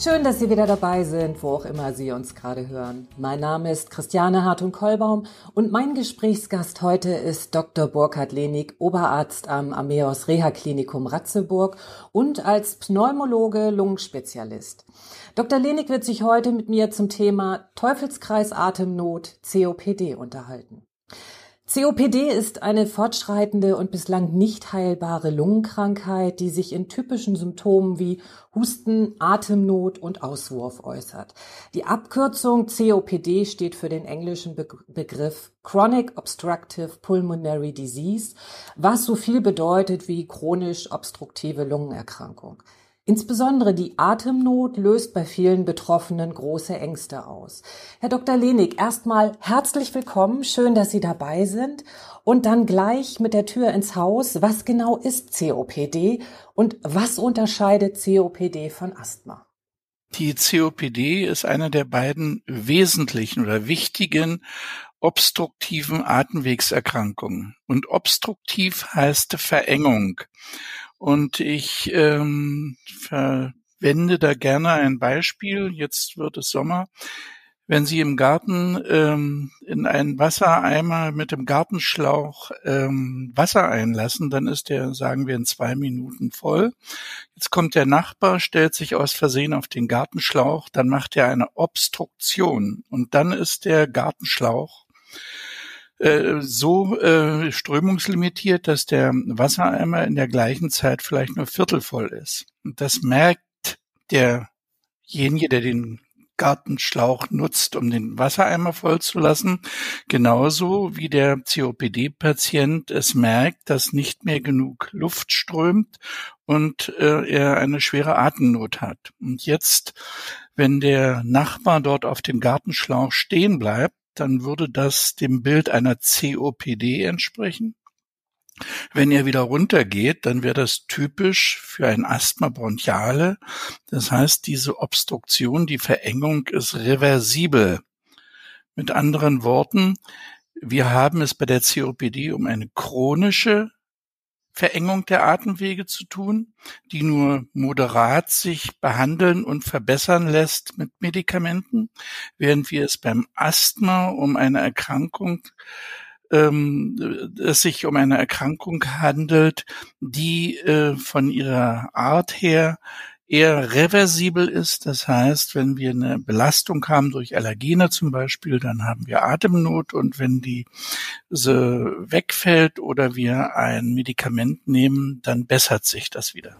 Schön, dass Sie wieder dabei sind, wo auch immer Sie uns gerade hören. Mein Name ist Christiane Hartung-Kollbaum und mein Gesprächsgast heute ist Dr. Burkhard Lenig, Oberarzt am Ameos Reha-Klinikum Ratzeburg und als Pneumologe Lungenspezialist. Dr. Lenig wird sich heute mit mir zum Thema Teufelskreis Atemnot COPD unterhalten. COPD ist eine fortschreitende und bislang nicht heilbare Lungenkrankheit, die sich in typischen Symptomen wie Husten, Atemnot und Auswurf äußert. Die Abkürzung COPD steht für den englischen Begriff Chronic Obstructive Pulmonary Disease, was so viel bedeutet wie chronisch obstruktive Lungenerkrankung. Insbesondere die Atemnot löst bei vielen Betroffenen große Ängste aus. Herr Dr. Lenig, erstmal herzlich willkommen. Schön, dass Sie dabei sind. Und dann gleich mit der Tür ins Haus. Was genau ist COPD und was unterscheidet COPD von Asthma? Die COPD ist eine der beiden wesentlichen oder wichtigen obstruktiven Atemwegserkrankungen. Und obstruktiv heißt Verengung. Und ich ähm, verwende da gerne ein Beispiel. Jetzt wird es Sommer. Wenn Sie im Garten ähm, in einen Wassereimer mit dem Gartenschlauch ähm, Wasser einlassen, dann ist der, sagen wir, in zwei Minuten voll. Jetzt kommt der Nachbar, stellt sich aus Versehen auf den Gartenschlauch, dann macht er eine Obstruktion und dann ist der Gartenschlauch äh, so äh, strömungslimitiert, dass der Wassereimer in der gleichen Zeit vielleicht nur viertelvoll ist. Und das merkt derjenige, der den Gartenschlauch nutzt, um den Wassereimer vollzulassen, genauso wie der COPD-Patient es merkt, dass nicht mehr genug Luft strömt und äh, er eine schwere Atemnot hat. Und jetzt, wenn der Nachbar dort auf dem Gartenschlauch stehen bleibt, dann würde das dem Bild einer COPD entsprechen. Wenn er wieder runtergeht, dann wäre das typisch für ein Asthma bronchiale. Das heißt, diese Obstruktion, die Verengung ist reversibel. Mit anderen Worten, wir haben es bei der COPD um eine chronische Verengung der Atemwege zu tun, die nur moderat sich behandeln und verbessern lässt mit Medikamenten, während wir es beim Asthma um eine Erkrankung ähm, es sich um eine Erkrankung handelt, die äh, von ihrer Art her eher reversibel ist. Das heißt, wenn wir eine Belastung haben durch Allergene zum Beispiel, dann haben wir Atemnot und wenn die wegfällt oder wir ein Medikament nehmen, dann bessert sich das wieder.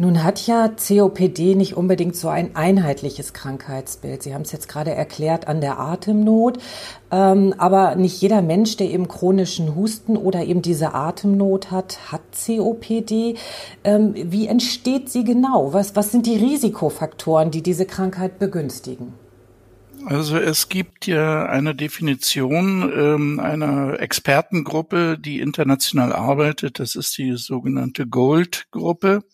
Nun hat ja COPD nicht unbedingt so ein einheitliches Krankheitsbild. Sie haben es jetzt gerade erklärt an der Atemnot. Ähm, aber nicht jeder Mensch, der eben chronischen Husten oder eben diese Atemnot hat, hat COPD. Ähm, wie entsteht sie genau? Was, was sind die Risikofaktoren, die diese Krankheit begünstigen? Also es gibt ja eine Definition ähm, einer Expertengruppe, die international arbeitet. Das ist die sogenannte Gold-Gruppe.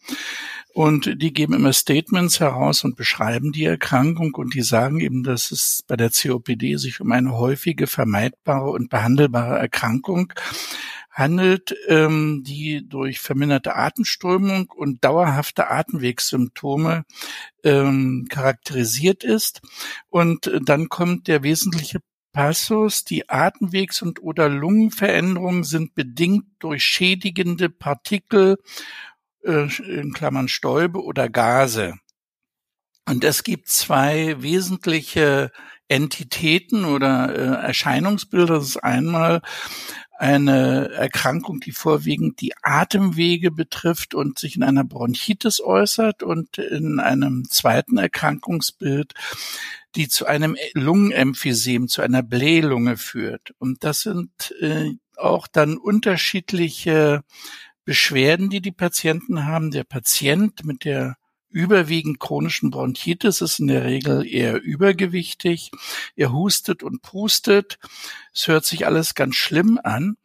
Und die geben immer Statements heraus und beschreiben die Erkrankung und die sagen eben, dass es bei der COPD sich um eine häufige, vermeidbare und behandelbare Erkrankung handelt, ähm, die durch verminderte Atemströmung und dauerhafte Atemwegssymptome ähm, charakterisiert ist. Und dann kommt der wesentliche Passus, die Atemwegs- und oder Lungenveränderungen sind bedingt durch schädigende Partikel, in Klammern Stäube oder Gase. Und es gibt zwei wesentliche Entitäten oder äh, Erscheinungsbilder. Das ist einmal eine Erkrankung, die vorwiegend die Atemwege betrifft und sich in einer Bronchitis äußert und in einem zweiten Erkrankungsbild, die zu einem Lungenemphysem, zu einer Blählunge führt. Und das sind äh, auch dann unterschiedliche Beschwerden, die die Patienten haben. Der Patient mit der überwiegend chronischen Bronchitis, ist in der Regel eher übergewichtig. Er hustet und pustet. Es hört sich alles ganz schlimm an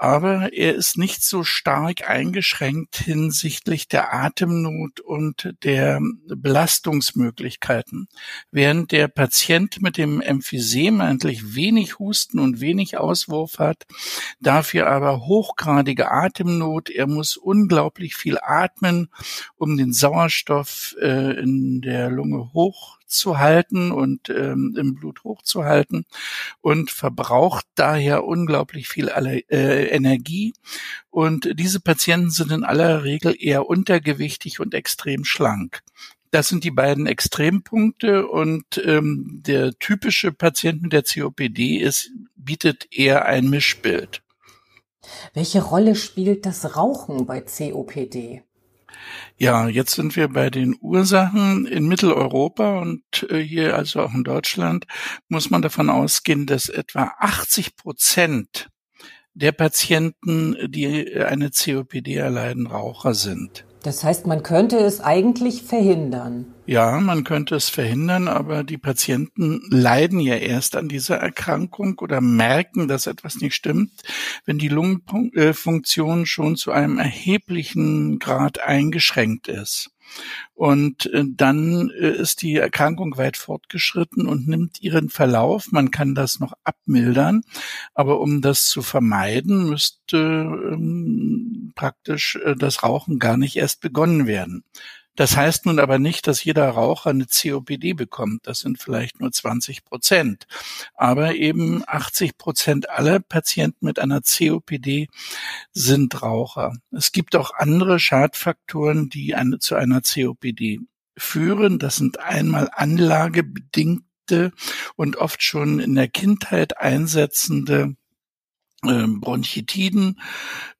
aber er ist nicht so stark eingeschränkt hinsichtlich der Atemnot und der Belastungsmöglichkeiten. Während der Patient mit dem Emphysem eigentlich wenig Husten und wenig Auswurf hat, dafür aber hochgradige Atemnot. Er muss unglaublich viel atmen, um den Sauerstoff äh, in der Lunge hoch zu halten und ähm, im Blut hochzuhalten und verbraucht daher unglaublich viel äh, Energie. Und diese Patienten sind in aller Regel eher untergewichtig und extrem schlank. Das sind die beiden Extrempunkte und ähm, der typische Patient mit der COPD ist, bietet eher ein Mischbild. Welche Rolle spielt das Rauchen bei COPD? Ja, jetzt sind wir bei den Ursachen in Mitteleuropa und äh, hier also auch in Deutschland muss man davon ausgehen, dass etwa 80 Prozent der Patienten, die eine COPD erleiden, Raucher sind. Das heißt, man könnte es eigentlich verhindern. Ja, man könnte es verhindern, aber die Patienten leiden ja erst an dieser Erkrankung oder merken, dass etwas nicht stimmt, wenn die Lungenfunktion schon zu einem erheblichen Grad eingeschränkt ist. Und äh, dann äh, ist die Erkrankung weit fortgeschritten und nimmt ihren Verlauf. Man kann das noch abmildern, aber um das zu vermeiden, müsste ähm, praktisch äh, das Rauchen gar nicht erst begonnen werden. Das heißt nun aber nicht, dass jeder Raucher eine COPD bekommt. Das sind vielleicht nur 20 Prozent. Aber eben 80 Prozent aller Patienten mit einer COPD sind Raucher. Es gibt auch andere Schadfaktoren, die eine, zu einer COPD führen. Das sind einmal anlagebedingte und oft schon in der Kindheit einsetzende Bronchitiden.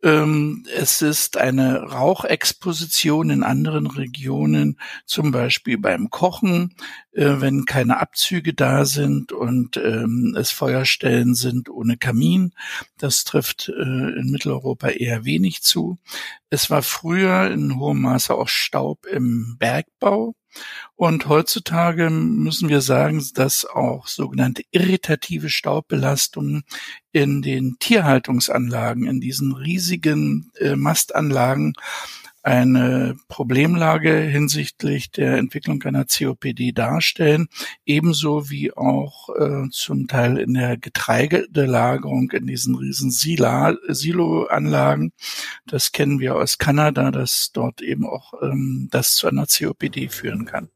Ähm, es ist eine Rauchexposition in anderen Regionen, zum Beispiel beim Kochen, äh, wenn keine Abzüge da sind und ähm, es Feuerstellen sind ohne Kamin. Das trifft äh, in Mitteleuropa eher wenig zu. Es war früher in hohem Maße auch Staub im Bergbau. Und heutzutage müssen wir sagen, dass auch sogenannte irritative Staubbelastungen in den Tierhaltungsanlagen, in diesen riesigen äh, Mastanlagen eine Problemlage hinsichtlich der Entwicklung einer COPD darstellen, ebenso wie auch äh, zum Teil in der Getreidelagerung in diesen riesen Sila, Siloanlagen. Das kennen wir aus Kanada, dass dort eben auch ähm, das zu einer COPD führen kann.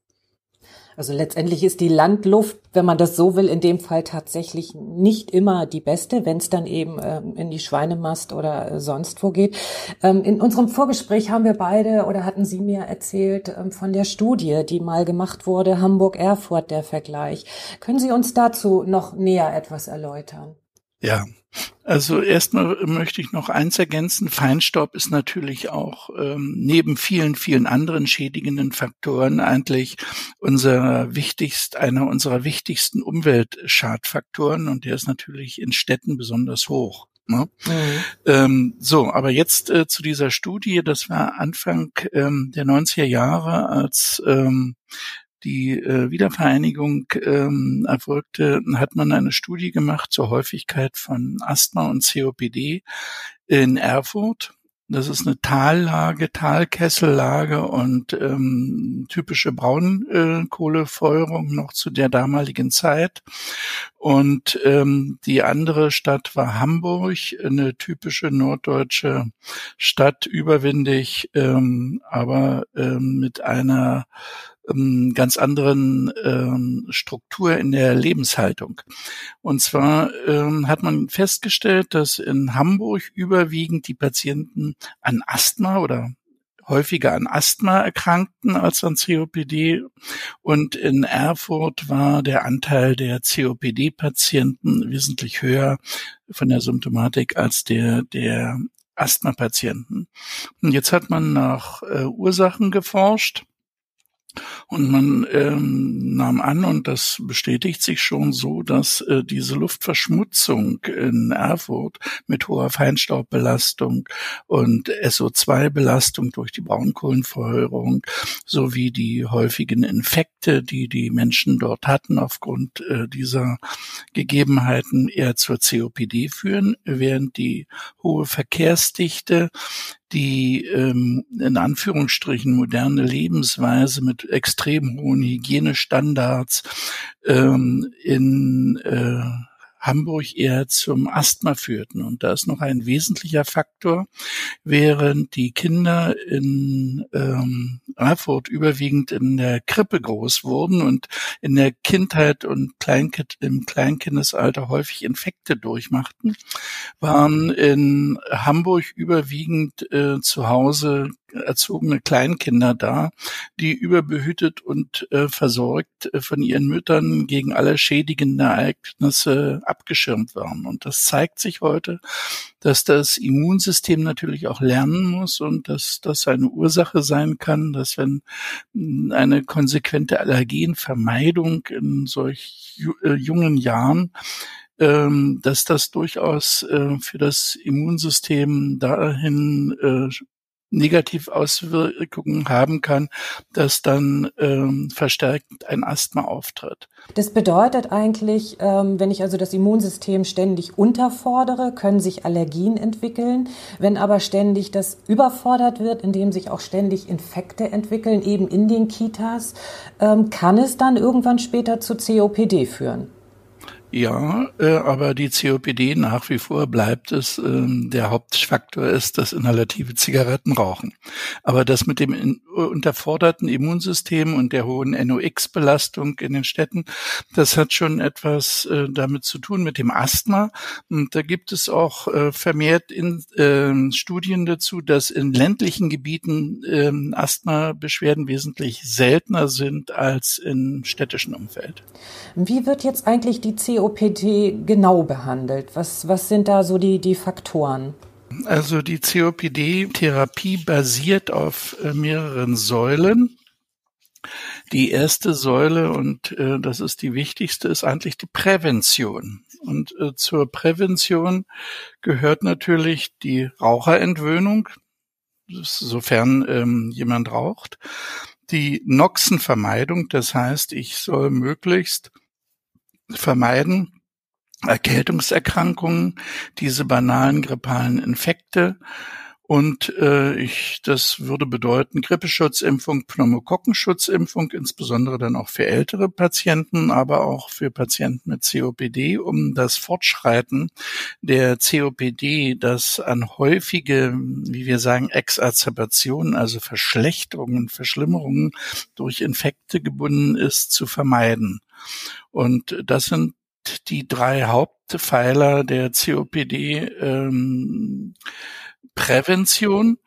Also letztendlich ist die Landluft, wenn man das so will, in dem Fall tatsächlich nicht immer die beste, wenn es dann eben ähm, in die Schweinemast oder äh, sonst wo geht. Ähm, in unserem Vorgespräch haben wir beide oder hatten Sie mir erzählt ähm, von der Studie, die mal gemacht wurde, Hamburg-Erfurt, der Vergleich. Können Sie uns dazu noch näher etwas erläutern? Ja, also erstmal möchte ich noch eins ergänzen. Feinstaub ist natürlich auch ähm, neben vielen, vielen anderen schädigenden Faktoren eigentlich unser wichtigst, einer unserer wichtigsten Umweltschadfaktoren und der ist natürlich in Städten besonders hoch. Ne? Mhm. Ähm, so, aber jetzt äh, zu dieser Studie, das war Anfang ähm, der 90er Jahre, als ähm, die äh, Wiedervereinigung ähm, erfolgte, hat man eine Studie gemacht zur Häufigkeit von Asthma und COPD in Erfurt. Das ist eine Tallage, Talkessellage und ähm, typische Braunkohlefeuerung noch zu der damaligen Zeit. Und ähm, die andere Stadt war Hamburg, eine typische norddeutsche Stadt, überwindig, ähm, aber ähm, mit einer ähm, ganz anderen ähm, Struktur in der Lebenshaltung. Und zwar ähm, hat man festgestellt, dass in Hamburg überwiegend die Patienten an Asthma oder häufiger an Asthma erkrankten als an COPD. Und in Erfurt war der Anteil der COPD-Patienten wesentlich höher von der Symptomatik als der der Asthma-Patienten. Und jetzt hat man nach äh, Ursachen geforscht Und man ähm, nahm an, und das bestätigt sich schon so, dass äh, diese Luftverschmutzung in Erfurt mit hoher Feinstaubbelastung und SO2-Belastung durch die Braunkohlenfeuerung sowie die häufigen Infekte, die die Menschen dort hatten aufgrund äh, dieser Gegebenheiten eher zur COPD führen, während die hohe Verkehrsdichte die ähm, in Anführungsstrichen moderne Lebensweise mit extrem hohen Hygienestandards ähm, in äh, Hamburg eher zum Asthma führten. Und da ist noch ein wesentlicher Faktor, während die Kinder in ähm, Erfurt überwiegend in der Krippe groß wurden und in der Kindheit und Kleinkind, im Kleinkindesalter häufig Infekte durchmachten, waren in Hamburg überwiegend äh, zu Hause erzogene Kleinkinder da, die überbehütet und äh, versorgt äh, von ihren Müttern gegen alle schädigenden Ereignisse abgeschirmt waren. Und das zeigt sich heute, dass das Immunsystem natürlich auch lernen muss und dass das eine Ursache sein kann, dass wenn eine konsequente Allergenvermeidung in solch äh, jungen Jahren ähm, dass das durchaus äh, für das Immunsystem dahin äh, negativ Auswirkungen haben kann, dass dann ähm, verstärkt ein Asthma auftritt. Das bedeutet eigentlich, ähm, wenn ich also das Immunsystem ständig unterfordere, können sich Allergien entwickeln. Wenn aber ständig das überfordert wird, indem sich auch ständig Infekte entwickeln, eben in den Kitas, ähm, kann es dann irgendwann später zu COPD führen. Ja, äh, aber die COPD nach wie vor bleibt es, äh, der Hauptfaktor ist das inhalative Zigarettenrauchen. Aber das mit dem in, unterforderten Immunsystem und der hohen NOx-Belastung in den Städten, das hat schon etwas äh, damit zu tun mit dem Asthma. Und da gibt es auch äh, vermehrt in, äh, Studien dazu, dass in ländlichen Gebieten äh, Asthma-Beschwerden wesentlich seltener sind als im städtischen Umfeld. Wie wird jetzt eigentlich die COPD COPD genau behandelt? Was, was sind da so die, die Faktoren? Also die COPD-Therapie basiert auf äh, mehreren Säulen. Die erste Säule, und äh, das ist die wichtigste, ist eigentlich die Prävention. Und äh, zur Prävention gehört natürlich die Raucherentwöhnung, sofern ähm, jemand raucht, die Noxenvermeidung, das heißt, ich soll möglichst vermeiden, Erkältungserkrankungen, diese banalen grippalen Infekte. Und äh, ich, das würde bedeuten Grippeschutzimpfung, Pneumokokkenschutzimpfung, insbesondere dann auch für ältere Patienten, aber auch für Patienten mit COPD, um das Fortschreiten der COPD, das an häufige, wie wir sagen, Exazerbationen, also Verschlechterungen, Verschlimmerungen durch Infekte gebunden ist, zu vermeiden. Und das sind die drei Hauptpfeiler der COPD ähm, Prävention.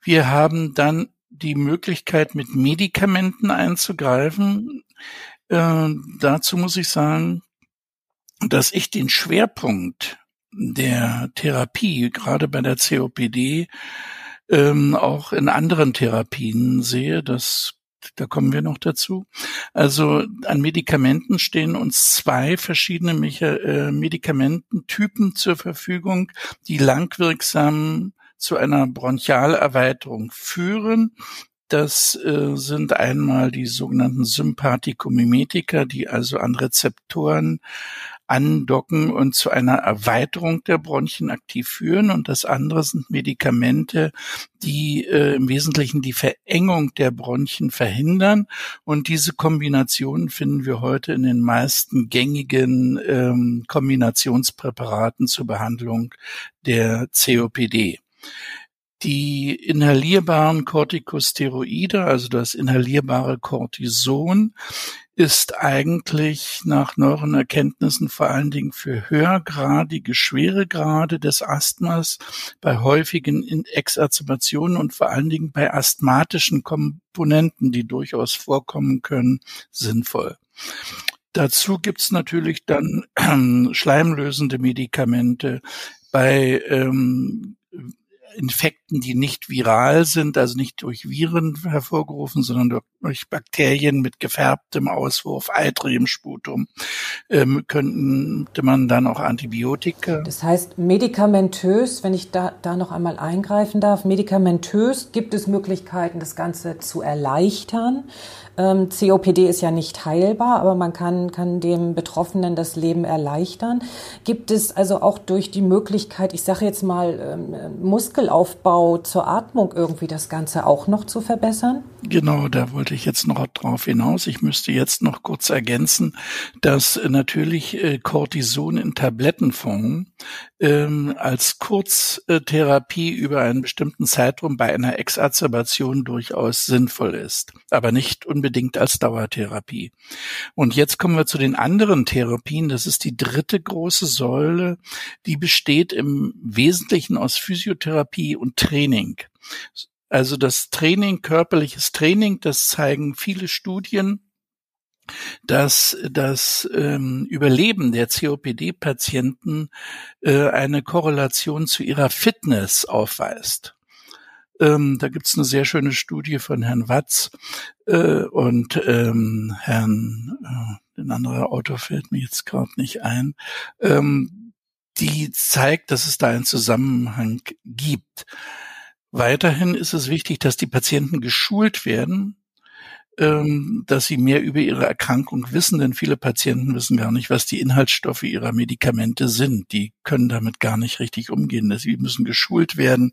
Wir haben dann die Möglichkeit, mit Medikamenten einzugreifen. Äh, dazu muss ich sagen, dass ich den Schwerpunkt der Therapie, gerade bei der COPD, ähm, auch in anderen Therapien sehe. Das da kommen wir noch dazu. Also an Medikamenten stehen uns zwei verschiedene äh, Medikamententypen zur Verfügung, die langwirksam zu einer Bronchialerweiterung führen. Das äh, sind einmal die sogenannten Sympathikomimetika, die also an Rezeptoren andocken und zu einer Erweiterung der Bronchien aktiv führen. Und das andere sind Medikamente, die äh, im Wesentlichen die Verengung der Bronchien verhindern. Und diese Kombination finden wir heute in den meisten gängigen ähm, Kombinationspräparaten zur Behandlung der COPD. Die inhalierbaren Corticosteroide, also das inhalierbare Cortison, ist eigentlich nach neueren Erkenntnissen vor allen Dingen für höhergradige Schweregrade des Asthmas, bei häufigen Exazerbationen und vor allen Dingen bei asthmatischen Komponenten, die durchaus vorkommen können, sinnvoll. Dazu gibt's natürlich dann schleimlösende Medikamente bei ähm, Infekten, die nicht viral sind, also nicht durch Viren hervorgerufen, sondern durch Bakterien mit gefärbtem Auswurf, eitrigem Sputum, ähm, könnte man dann auch Antibiotika. Das heißt, medikamentös, wenn ich da, da noch einmal eingreifen darf, medikamentös gibt es Möglichkeiten, das Ganze zu erleichtern. Ähm, COPD ist ja nicht heilbar, aber man kann, kann dem Betroffenen das Leben erleichtern. Gibt es also auch durch die Möglichkeit, ich sage jetzt mal, ähm, Muskelaufbau zur Atmung irgendwie das Ganze auch noch zu verbessern? Genau, da wollte ich jetzt noch drauf hinaus. Ich müsste jetzt noch kurz ergänzen, dass natürlich äh, Cortison in Tablettenform ähm, als Kurztherapie über einen bestimmten Zeitraum bei einer Exazerbation durchaus sinnvoll ist, aber nicht unbedingt als Dauertherapie. Und jetzt kommen wir zu den anderen Therapien. Das ist die dritte große Säule, die besteht im Wesentlichen aus Physiotherapie und Training. Also das Training, körperliches Training, das zeigen viele Studien, dass das ähm, Überleben der COPD-Patienten äh, eine Korrelation zu ihrer Fitness aufweist. Ähm, da gibt's eine sehr schöne Studie von Herrn Watz äh, und ähm, Herrn, äh, ein anderer Autor fällt mir jetzt gerade nicht ein, ähm, die zeigt, dass es da einen Zusammenhang gibt. Weiterhin ist es wichtig, dass die Patienten geschult werden, ähm, dass sie mehr über ihre Erkrankung wissen, denn viele Patienten wissen gar nicht, was die Inhaltsstoffe ihrer Medikamente sind. Die können damit gar nicht richtig umgehen. Sie müssen geschult werden,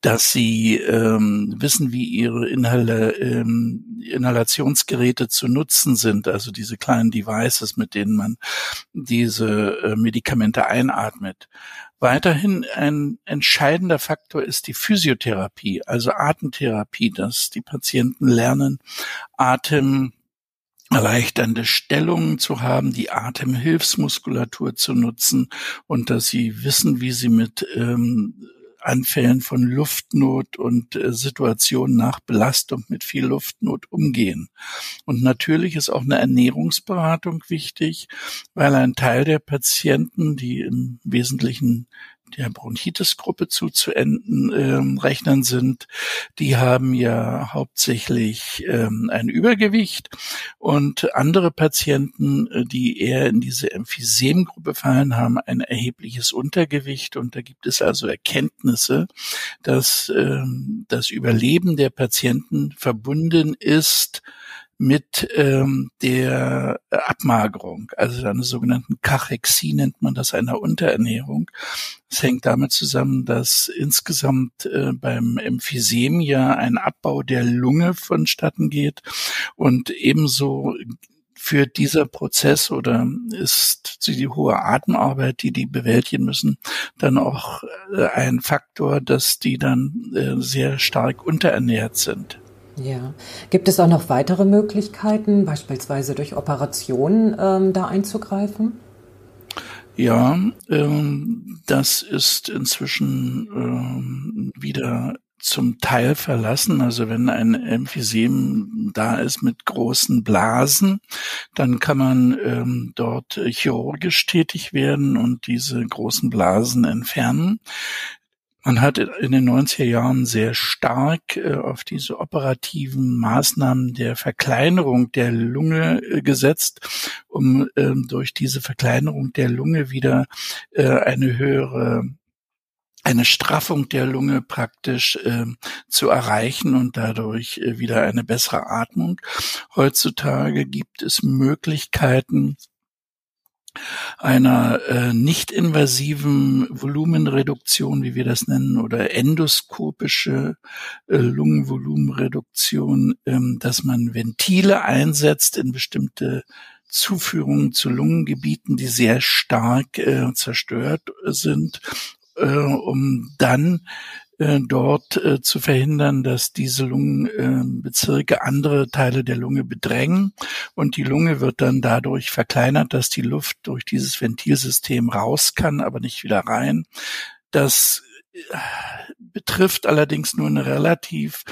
dass sie ähm, wissen, wie ihre Inhale, ähm, Inhalationsgeräte zu nutzen sind, also diese kleinen Devices, mit denen man diese äh, Medikamente einatmet. Weiterhin ein entscheidender Faktor ist die Physiotherapie, also Atemtherapie, dass die Patienten lernen, Atem erleichternde Stellungen zu haben, die Atemhilfsmuskulatur zu nutzen und dass sie wissen, wie sie mit ähm, Anfällen von Luftnot und äh, Situationen nach Belastung mit viel Luftnot umgehen. Und natürlich ist auch eine Ernährungsberatung wichtig, weil ein Teil der Patienten, die im Wesentlichen der Bronchitis-Gruppe zuzuenden ähm, rechnen sind, die haben ja hauptsächlich ähm, ein Übergewicht. Und andere Patienten, äh, die eher in diese Emphysem-Gruppe fallen, haben ein erhebliches Untergewicht. Und da gibt es also Erkenntnisse, dass ähm, das Überleben der Patienten verbunden ist mit ähm, der Abmagerung, also einer sogenannten Kachexie nennt man das, einer Unterernährung. Es hängt damit zusammen, dass insgesamt äh, beim Emphysem ja ein Abbau der Lunge vonstatten geht und ebenso führt dieser Prozess oder ist die hohe Atemarbeit, die die bewältigen müssen, dann auch äh, ein Faktor, dass die dann äh, sehr stark unterernährt sind. Ja. Gibt es auch noch weitere Möglichkeiten, beispielsweise durch Operationen ähm, da einzugreifen? Ja, ähm, das ist inzwischen ähm, wieder zum Teil verlassen. Also wenn ein Emphysem da ist mit großen Blasen, dann kann man ähm, dort chirurgisch tätig werden und diese großen Blasen entfernen. Man hat in den 90er Jahren sehr stark äh, auf diese operativen Maßnahmen der Verkleinerung der Lunge äh, gesetzt, um ähm, durch diese Verkleinerung der Lunge wieder äh, eine höhere eine Straffung der Lunge praktisch äh, zu erreichen und dadurch äh, wieder eine bessere Atmung. Heutzutage gibt es Möglichkeiten, einer äh, nicht-invasiven Volumenreduktion, wie wir das nennen, oder endoskopische äh, Lungenvolumenreduktion, ähm, dass man Ventile einsetzt in bestimmte Zuführungen zu Lungengebieten, die sehr stark äh, zerstört sind, äh, um dann dort äh, zu verhindern, dass diese Lungenbezirke äh, andere Teile der Lunge bedrängen und die Lunge wird dann dadurch verkleinert, dass die Luft durch dieses Ventilsystem raus kann, aber nicht wieder rein. Das betrifft allerdings nur eine relativ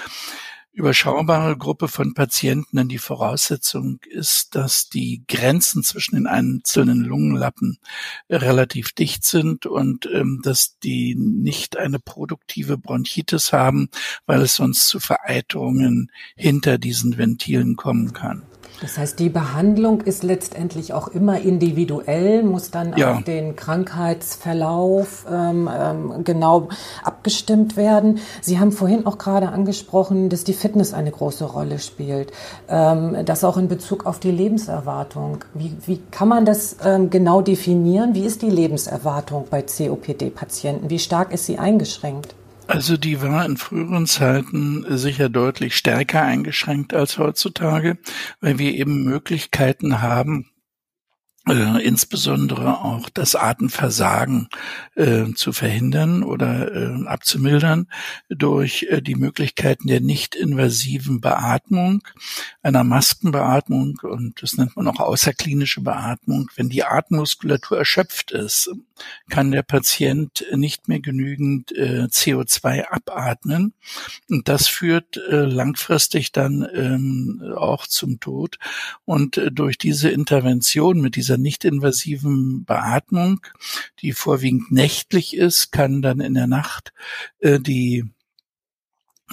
überschaubare Gruppe von Patienten, denn die Voraussetzung ist, dass die Grenzen zwischen den einzelnen Lungenlappen relativ dicht sind und ähm, dass die nicht eine produktive Bronchitis haben, weil es sonst zu Vereiterungen hinter diesen Ventilen kommen kann. Das heißt, die Behandlung ist letztendlich auch immer individuell, muss dann ja. auf den Krankheitsverlauf ähm, ähm, genau abgestimmt werden. Sie haben vorhin auch gerade angesprochen, dass die Fitness eine große Rolle spielt. Ähm, das auch in Bezug auf die Lebenserwartung. Wie, wie kann man das ähm, genau definieren? Wie ist die Lebenserwartung bei COPD-Patienten? Wie stark ist sie eingeschränkt? Also die war in früheren Zeiten sicher deutlich stärker eingeschränkt als heutzutage, weil wir eben Möglichkeiten haben, äh, insbesondere auch das Atemversagen äh, zu verhindern oder äh, abzumildern durch äh, die Möglichkeiten der nicht-invasiven Beatmung, einer Maskenbeatmung und das nennt man auch außerklinische Beatmung. Wenn die Atemmuskulatur erschöpft ist, kann der Patient nicht mehr genügend äh, CO2 abatmen und das führt äh, langfristig dann ähm, auch zum Tod und äh, durch diese Intervention mit dieser nicht-invasiven Beatmung, die vorwiegend nächtlich ist, kann dann in der Nacht äh, die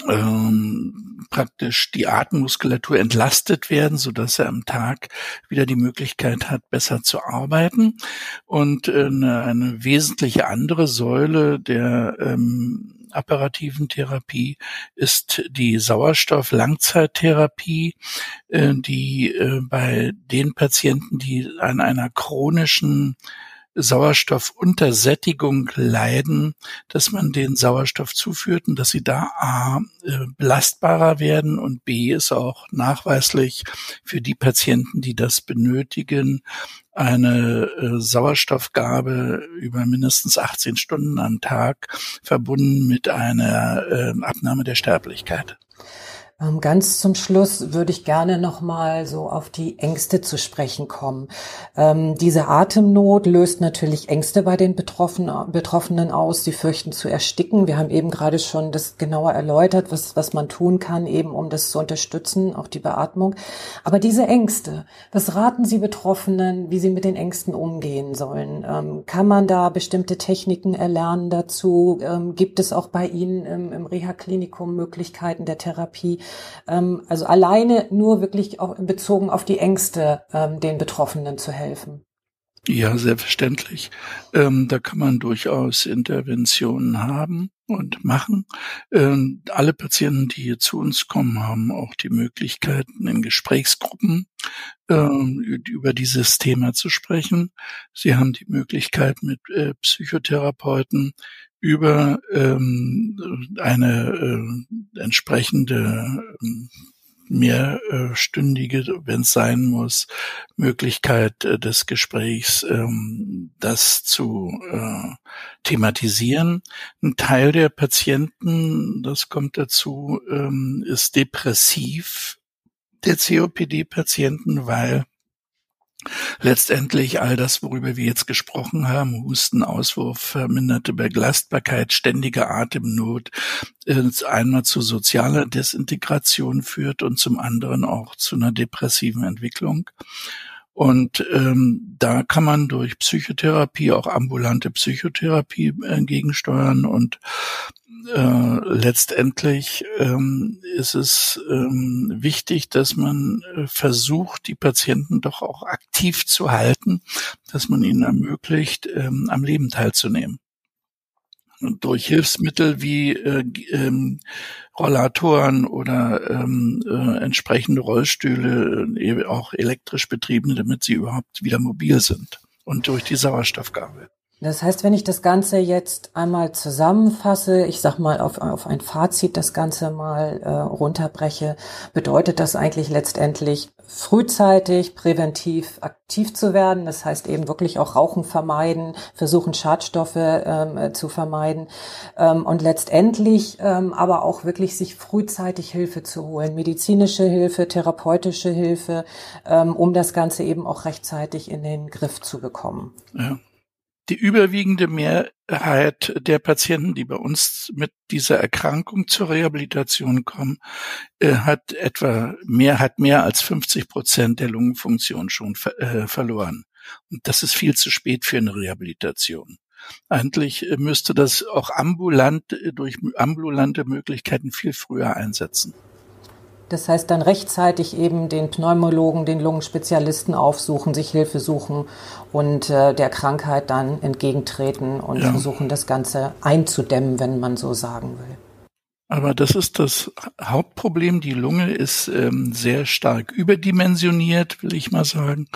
ähm, praktisch die Atemmuskulatur entlastet werden, so dass er am Tag wieder die Möglichkeit hat, besser zu arbeiten. Und äh, eine, eine wesentliche andere Säule der ähm, apparativen Therapie ist die Sauerstoff-Langzeittherapie, äh, die äh, bei den Patienten, die an einer chronischen Sauerstoffuntersättigung leiden, dass man den Sauerstoff zuführt und dass sie da A äh, belastbarer werden und B ist auch nachweislich für die Patienten, die das benötigen, eine äh, Sauerstoffgabe über mindestens 18 Stunden am Tag verbunden mit einer äh, Abnahme der Sterblichkeit. Ähm, ganz zum Schluss würde ich gerne noch mal so auf die Ängste zu sprechen kommen. Ähm, diese Atemnot löst natürlich Ängste bei den Betroffenen, Betroffenen aus. Sie fürchten zu ersticken. Wir haben eben gerade schon das genauer erläutert, was, was man tun kann, eben um das zu unterstützen, auch die Beatmung. Aber diese Ängste, was raten Sie Betroffenen, wie sie mit den Ängsten umgehen sollen? Ähm, kann man da bestimmte Techniken erlernen dazu? Ähm, gibt es auch bei Ihnen im, im Reha-Klinikum Möglichkeiten der Therapie? Ähm, also alleine nur wirklich auch bezogen auf die Ängste ähm, den Betroffenen zu helfen. Ja, selbstverständlich. Ähm, da kann man durchaus Interventionen haben und machen. Ähm, alle Patienten, die hier zu uns kommen, haben auch die Möglichkeiten, in Gesprächsgruppen ähm, über dieses Thema zu sprechen. Sie haben die Möglichkeit, mit äh, Psychotherapeuten über ähm, eine äh, entsprechende ähm, mehrstündige, wenn es sein muss, Möglichkeit äh, des Gesprächs, ähm, das zu äh, thematisieren. Ein Teil der Patienten, das kommt dazu, ähm, ist depressiv der COPD-Patienten, weil letztendlich all das, worüber wir jetzt gesprochen haben, Husten, Auswurf, verminderte Belastbarkeit, ständige Atemnot, einmal zu sozialer Desintegration führt und zum anderen auch zu einer depressiven Entwicklung. Und ähm, da kann man durch Psychotherapie, auch ambulante Psychotherapie äh, gegensteuern und äh, letztendlich ähm, ist es ähm, wichtig, dass man äh, versucht, die Patienten doch auch aktiv zu halten, dass man ihnen ermöglicht, ähm, am Leben teilzunehmen. Und durch Hilfsmittel wie äh, ähm, Rollatoren oder ähm, äh, entsprechende Rollstühle, äh, auch elektrisch betriebene, damit sie überhaupt wieder mobil sind. Und durch die Sauerstoffgabe. Das heißt, wenn ich das Ganze jetzt einmal zusammenfasse, ich sag mal auf, auf ein Fazit das Ganze mal äh, runterbreche, bedeutet das eigentlich letztendlich frühzeitig präventiv aktiv zu werden. Das heißt eben wirklich auch Rauchen vermeiden, versuchen Schadstoffe ähm, äh, zu vermeiden ähm, und letztendlich ähm, aber auch wirklich sich frühzeitig Hilfe zu holen, medizinische Hilfe, therapeutische Hilfe, ähm, um das Ganze eben auch rechtzeitig in den Griff zu bekommen. Ja. Die überwiegende Mehrheit der Patienten, die bei uns mit dieser Erkrankung zur Rehabilitation kommen, äh, hat etwa mehr, hat mehr als 50 Prozent der Lungenfunktion schon äh, verloren. Und das ist viel zu spät für eine Rehabilitation. Eigentlich äh, müsste das auch ambulant durch ambulante Möglichkeiten viel früher einsetzen. Das heißt dann rechtzeitig eben den Pneumologen, den Lungenspezialisten aufsuchen, sich Hilfe suchen und äh, der Krankheit dann entgegentreten und ja. versuchen, das Ganze einzudämmen, wenn man so sagen will. Aber das ist das Hauptproblem. Die Lunge ist ähm, sehr stark überdimensioniert, will ich mal sagen.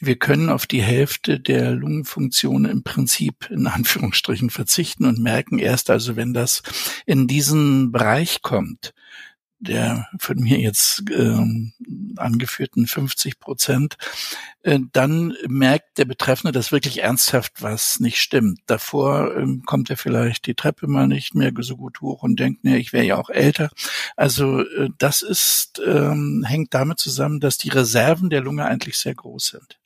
Wir können auf die Hälfte der Lungenfunktion im Prinzip in Anführungsstrichen verzichten und merken erst also, wenn das in diesen Bereich kommt, der von mir jetzt ähm, angeführten 50 Prozent, äh, dann merkt der Betreffende, dass wirklich ernsthaft was nicht stimmt. Davor ähm, kommt er vielleicht die Treppe mal nicht mehr so gut hoch und denkt, nee, ich wäre ja auch älter. Also äh, das ist ähm, hängt damit zusammen, dass die Reserven der Lunge eigentlich sehr groß sind.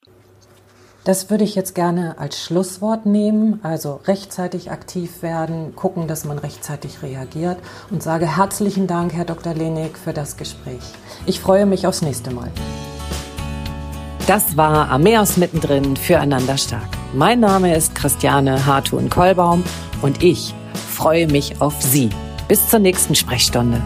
Das würde ich jetzt gerne als Schlusswort nehmen, also rechtzeitig aktiv werden, gucken, dass man rechtzeitig reagiert und sage herzlichen Dank, Herr Dr. Lenig, für das Gespräch. Ich freue mich aufs nächste Mal. Das war Ameos mittendrin füreinander stark. Mein Name ist Christiane Hartun-Kollbaum und ich freue mich auf Sie. Bis zur nächsten Sprechstunde.